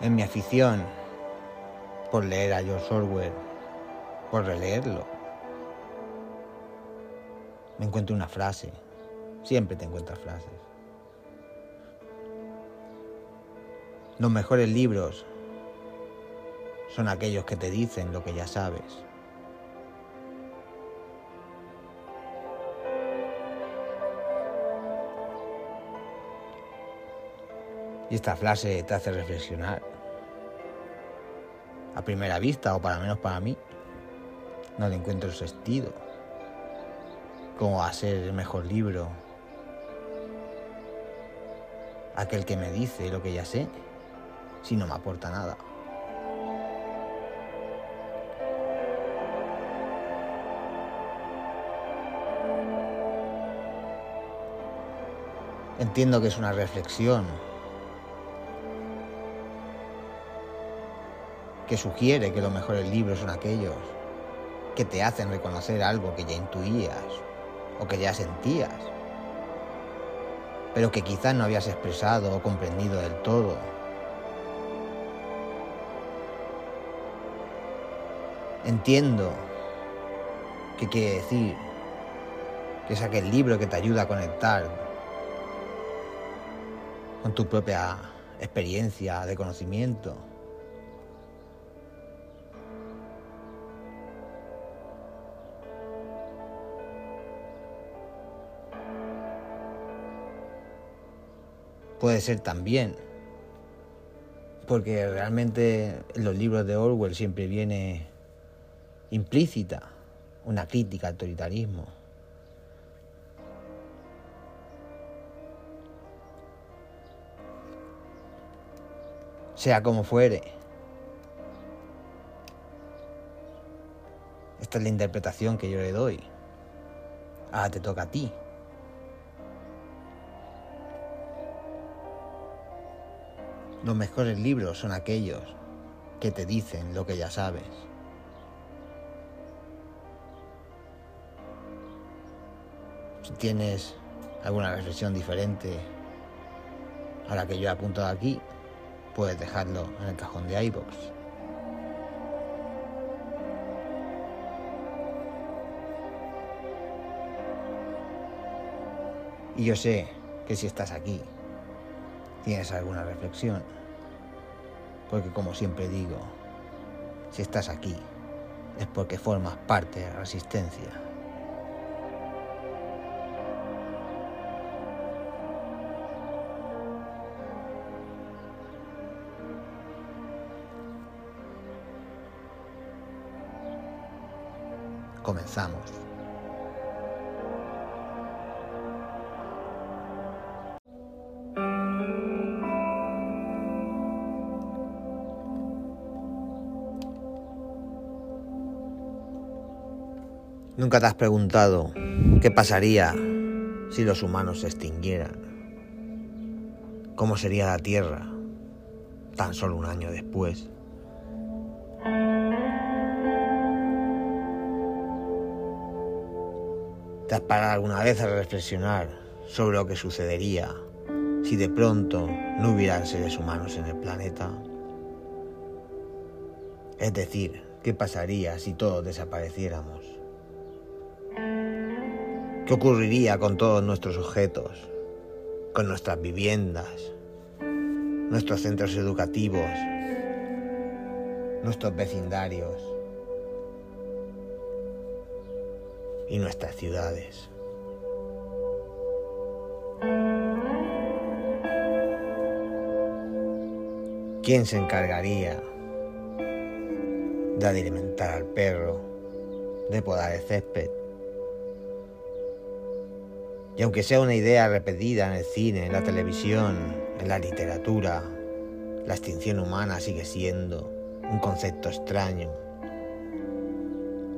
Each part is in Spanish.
en mi afición por leer a George Orwell, por releerlo, me encuentro una frase. Siempre te encuentras frases. Los mejores libros son aquellos que te dicen lo que ya sabes. Y esta frase te hace reflexionar. A primera vista, o para menos para mí, no le encuentro sentido. ¿Cómo va a ser el mejor libro? Aquel que me dice lo que ya sé, si no me aporta nada. Entiendo que es una reflexión que sugiere que los mejores libros son aquellos que te hacen reconocer algo que ya intuías o que ya sentías, pero que quizás no habías expresado o comprendido del todo. Entiendo qué quiere decir que es aquel libro que te ayuda a conectar con tu propia experiencia de conocimiento. Puede ser también, porque realmente en los libros de Orwell siempre viene implícita una crítica al autoritarismo. Sea como fuere. Esta es la interpretación que yo le doy. Ahora te toca a ti. Los mejores libros son aquellos que te dicen lo que ya sabes. Si tienes alguna reflexión diferente a la que yo he apuntado aquí, puedes dejarlo en el cajón de iBox. Y yo sé que si estás aquí, tienes alguna reflexión. Porque como siempre digo, si estás aquí, es porque formas parte de la resistencia. Comenzamos. Nunca te has preguntado qué pasaría si los humanos se extinguieran. ¿Cómo sería la Tierra tan solo un año después? ¿Te has parado alguna vez a reflexionar sobre lo que sucedería si de pronto no hubieran seres humanos en el planeta? Es decir, ¿qué pasaría si todos desapareciéramos? ¿Qué ocurriría con todos nuestros objetos, con nuestras viviendas, nuestros centros educativos, nuestros vecindarios? y nuestras ciudades. ¿Quién se encargaría de alimentar al perro, de podar el césped? Y aunque sea una idea repetida en el cine, en la televisión, en la literatura, la extinción humana sigue siendo un concepto extraño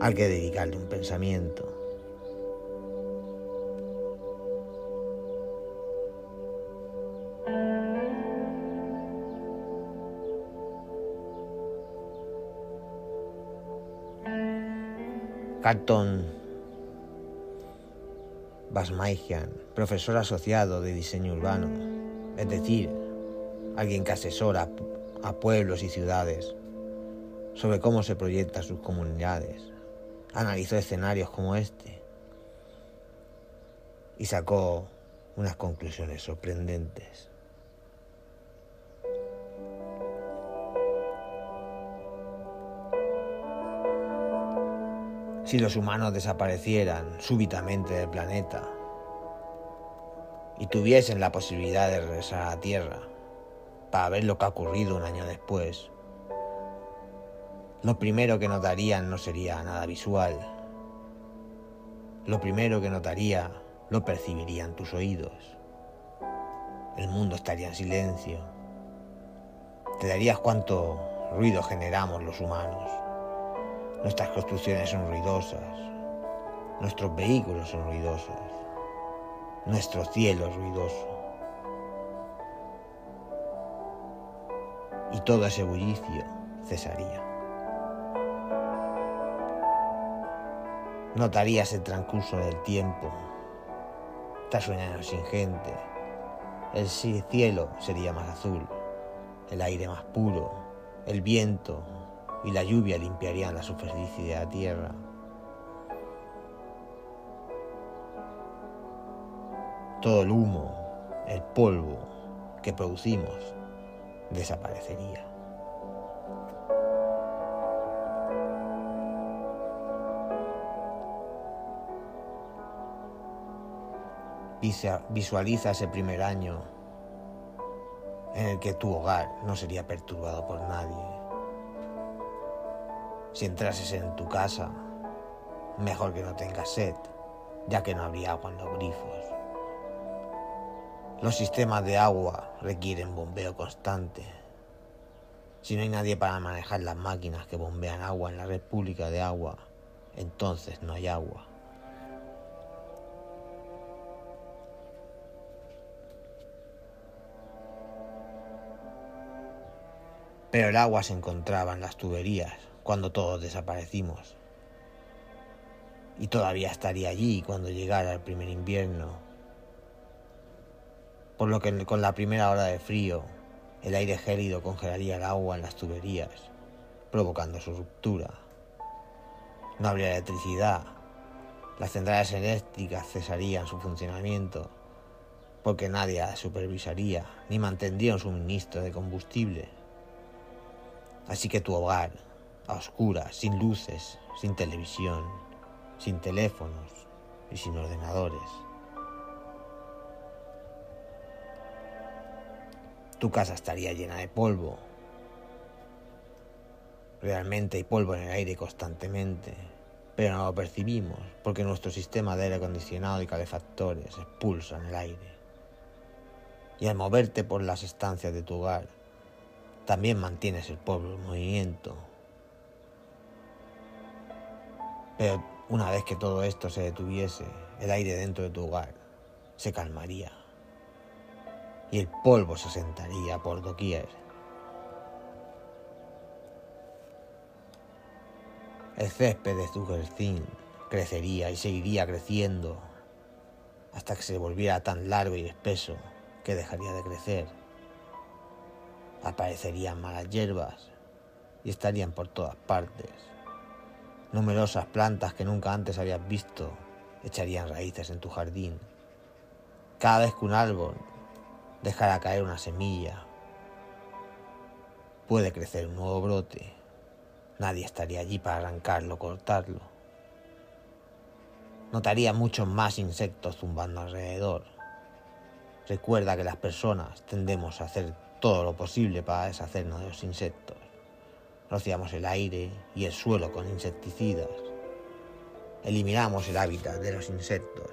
al que dedicarle un pensamiento. Carton Basmaijan, profesor asociado de diseño urbano, es decir, alguien que asesora a pueblos y ciudades sobre cómo se proyectan sus comunidades. Analizó escenarios como este y sacó unas conclusiones sorprendentes. Si los humanos desaparecieran súbitamente del planeta y tuviesen la posibilidad de regresar a la Tierra para ver lo que ha ocurrido un año después, lo primero que notarían no sería nada visual. Lo primero que notaría lo percibirían tus oídos. El mundo estaría en silencio. Te darías cuánto ruido generamos los humanos. Nuestras construcciones son ruidosas. Nuestros vehículos son ruidosos. Nuestro cielo es ruidoso. Y todo ese bullicio cesaría. Notarías el transcurso del tiempo. Estás sin gente. El cielo sería más azul, el aire más puro, el viento y la lluvia limpiarían la superficie de la tierra. Todo el humo, el polvo que producimos desaparecería. Visualiza ese primer año en el que tu hogar no sería perturbado por nadie. Si entrases en tu casa, mejor que no tengas sed, ya que no habría agua en los grifos. Los sistemas de agua requieren bombeo constante. Si no hay nadie para manejar las máquinas que bombean agua en la red pública de agua, entonces no hay agua. Pero el agua se encontraba en las tuberías cuando todos desaparecimos. Y todavía estaría allí cuando llegara el primer invierno. Por lo que con la primera hora de frío, el aire gélido congelaría el agua en las tuberías, provocando su ruptura. No habría electricidad. Las centrales eléctricas cesarían su funcionamiento porque nadie supervisaría ni mantendría un suministro de combustible. Así que tu hogar, a oscuras, sin luces, sin televisión, sin teléfonos y sin ordenadores. Tu casa estaría llena de polvo. Realmente hay polvo en el aire constantemente, pero no lo percibimos porque nuestro sistema de aire acondicionado y calefactores expulsan el aire. Y al moverte por las estancias de tu hogar, también mantienes el pueblo en movimiento. Pero una vez que todo esto se detuviese, el aire dentro de tu hogar se calmaría y el polvo se asentaría por doquier. El césped de tu crecería y seguiría creciendo hasta que se volviera tan largo y espeso que dejaría de crecer aparecerían malas hierbas y estarían por todas partes. Numerosas plantas que nunca antes habías visto echarían raíces en tu jardín. Cada vez que un árbol dejara caer una semilla, puede crecer un nuevo brote. Nadie estaría allí para arrancarlo, cortarlo. Notaría muchos más insectos zumbando alrededor. Recuerda que las personas tendemos a hacer todo lo posible para deshacernos de los insectos. Rociamos el aire y el suelo con insecticidas. Eliminamos el hábitat de los insectos.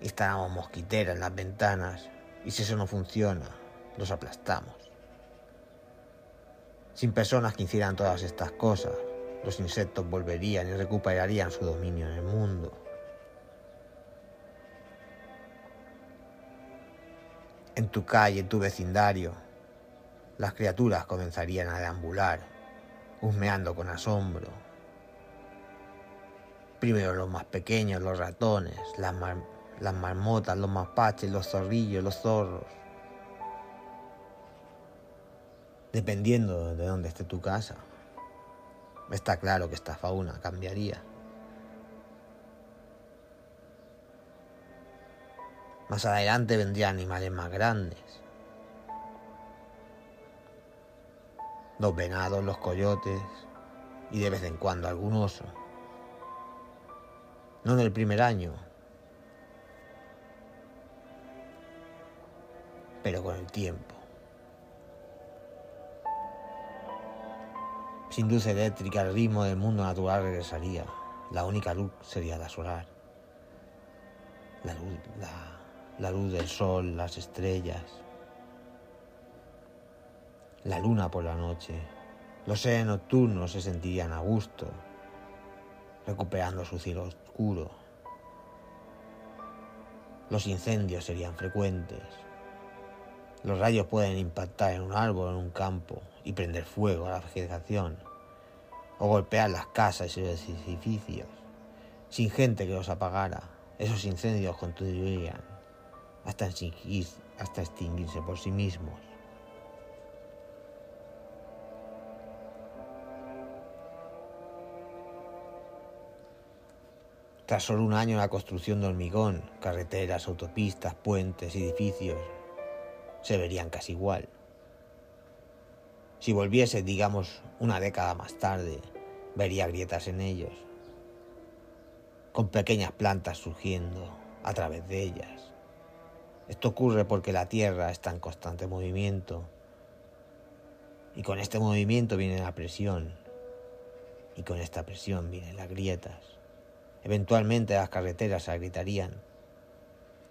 Instalamos mosquiteras en las ventanas y si eso no funciona, los aplastamos. Sin personas que hicieran todas estas cosas, los insectos volverían y recuperarían su dominio en el mundo. En tu calle, en tu vecindario, las criaturas comenzarían a deambular, husmeando con asombro. Primero los más pequeños, los ratones, las, las marmotas, los mapaches, los zorrillos, los zorros. dependiendo de dónde esté tu casa. Está claro que esta fauna cambiaría. Más adelante vendrían animales más grandes. Los venados, los coyotes y de vez en cuando algún oso. No en el primer año, pero con el tiempo. Sin luz eléctrica el ritmo del mundo natural regresaría. La única luz sería la solar. La luz, la luz del sol, las estrellas. La luna por la noche. Los seres nocturnos se sentirían a gusto, recuperando su cielo oscuro. Los incendios serían frecuentes. Los rayos pueden impactar en un árbol en un campo y prender fuego a la vegetación, o golpear las casas y los edificios. Sin gente que los apagara, esos incendios contribuirían hasta extinguirse por sí mismos. Tras solo un año la construcción de hormigón, carreteras, autopistas, puentes, edificios, se verían casi igual. Si volviese, digamos, una década más tarde, vería grietas en ellos, con pequeñas plantas surgiendo a través de ellas. Esto ocurre porque la Tierra está en constante movimiento y con este movimiento viene la presión y con esta presión vienen las grietas. Eventualmente las carreteras se agritarían,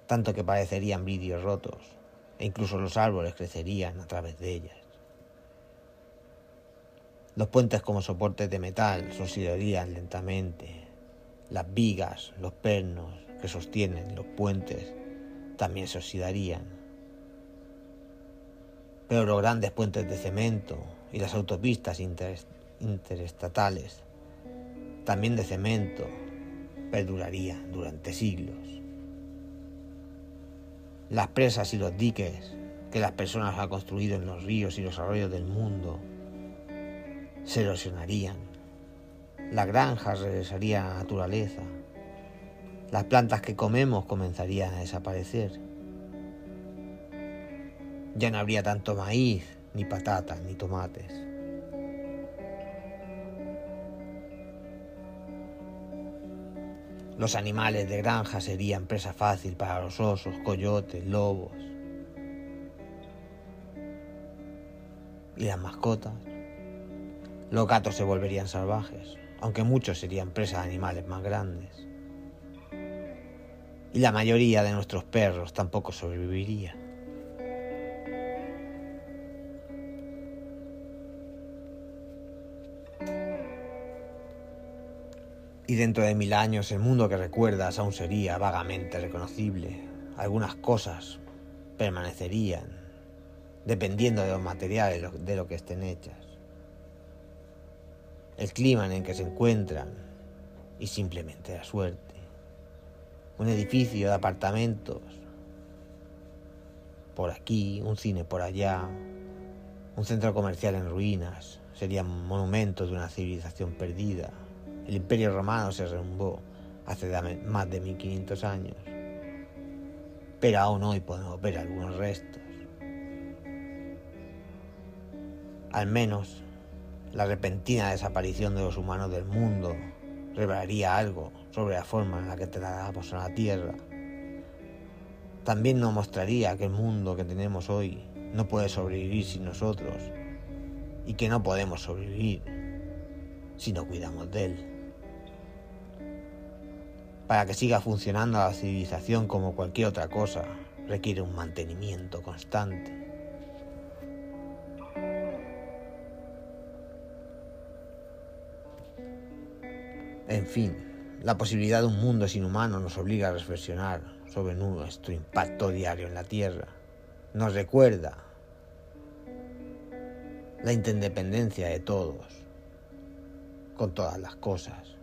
tanto que parecerían vidrios rotos e incluso los árboles crecerían a través de ellas. Los puentes como soportes de metal se lentamente. Las vigas, los pernos que sostienen los puentes también se oxidarían. Pero los grandes puentes de cemento y las autopistas interestatales, también de cemento, perdurarían durante siglos. Las presas y los diques que las personas han construido en los ríos y los arroyos del mundo se erosionarían. Las granjas regresarían a la naturaleza. Las plantas que comemos comenzarían a desaparecer. Ya no habría tanto maíz, ni patatas, ni tomates. Los animales de granja serían presa fácil para los osos, coyotes, lobos. Y las mascotas. Los gatos se volverían salvajes, aunque muchos serían presa de animales más grandes. Y la mayoría de nuestros perros tampoco sobreviviría. Y dentro de mil años el mundo que recuerdas aún sería vagamente reconocible. Algunas cosas permanecerían, dependiendo de los materiales de lo que estén hechas. El clima en el que se encuentran y simplemente la suerte. Un edificio de apartamentos por aquí, un cine por allá, un centro comercial en ruinas, serían monumentos de una civilización perdida el imperio romano se renumbó hace más de 1500 años, pero aún hoy podemos ver algunos restos. Al menos la repentina desaparición de los humanos del mundo revelaría algo sobre la forma en la que tratamos a la Tierra. También nos mostraría que el mundo que tenemos hoy no puede sobrevivir sin nosotros y que no podemos sobrevivir si no cuidamos de él para que siga funcionando la civilización como cualquier otra cosa, requiere un mantenimiento constante. En fin, la posibilidad de un mundo sin humanos nos obliga a reflexionar sobre nuestro impacto diario en la Tierra. Nos recuerda la interdependencia de todos con todas las cosas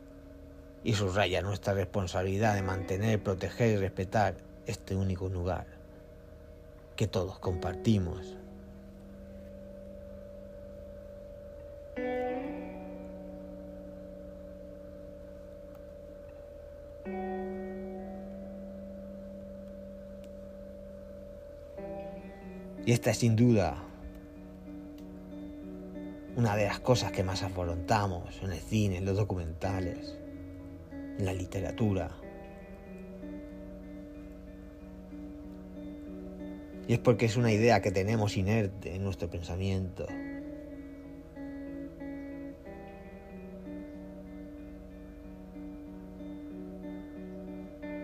y subraya nuestra responsabilidad de mantener, proteger y respetar este único lugar que todos compartimos. Y esta es sin duda una de las cosas que más afrontamos en el cine, en los documentales la literatura. Y es porque es una idea que tenemos inerte en nuestro pensamiento.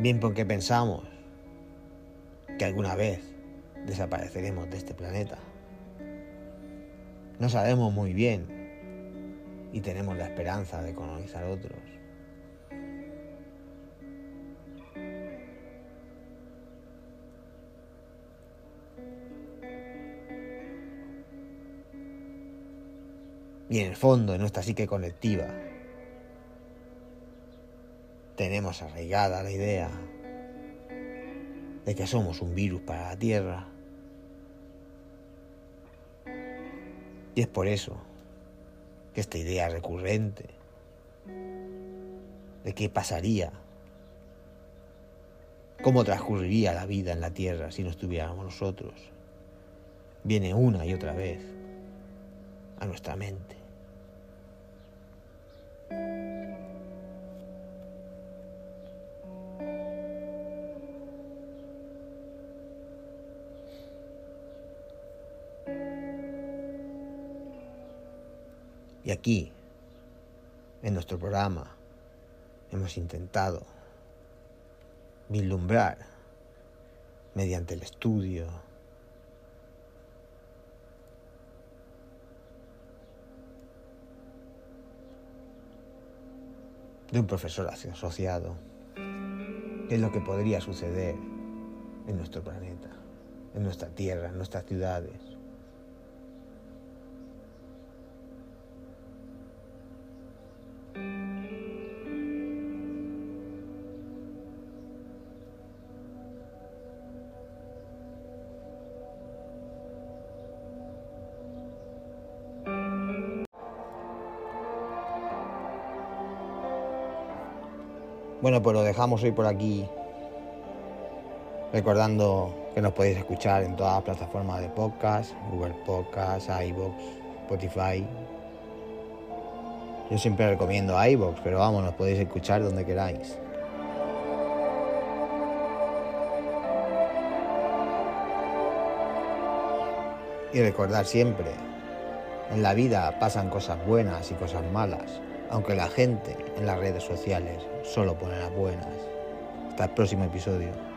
Bien porque pensamos que alguna vez desapareceremos de este planeta. No sabemos muy bien y tenemos la esperanza de colonizar otros. Y en el fondo, en nuestra psique colectiva, tenemos arraigada la idea de que somos un virus para la Tierra. Y es por eso que esta idea recurrente de qué pasaría, cómo transcurriría la vida en la Tierra si no estuviéramos nosotros, viene una y otra vez a nuestra mente. Y aquí, en nuestro programa, hemos intentado vislumbrar mediante el estudio de un profesor asociado qué es lo que podría suceder en nuestro planeta, en nuestra tierra, en nuestras ciudades. Bueno, pues lo dejamos hoy por aquí. Recordando que nos podéis escuchar en todas las plataformas de podcast, Google Podcast, iVoox, Spotify. Yo siempre recomiendo iVoox, pero vamos, nos podéis escuchar donde queráis. Y recordar siempre, en la vida pasan cosas buenas y cosas malas aunque la gente en las redes sociales solo pone las buenas. Hasta el próximo episodio.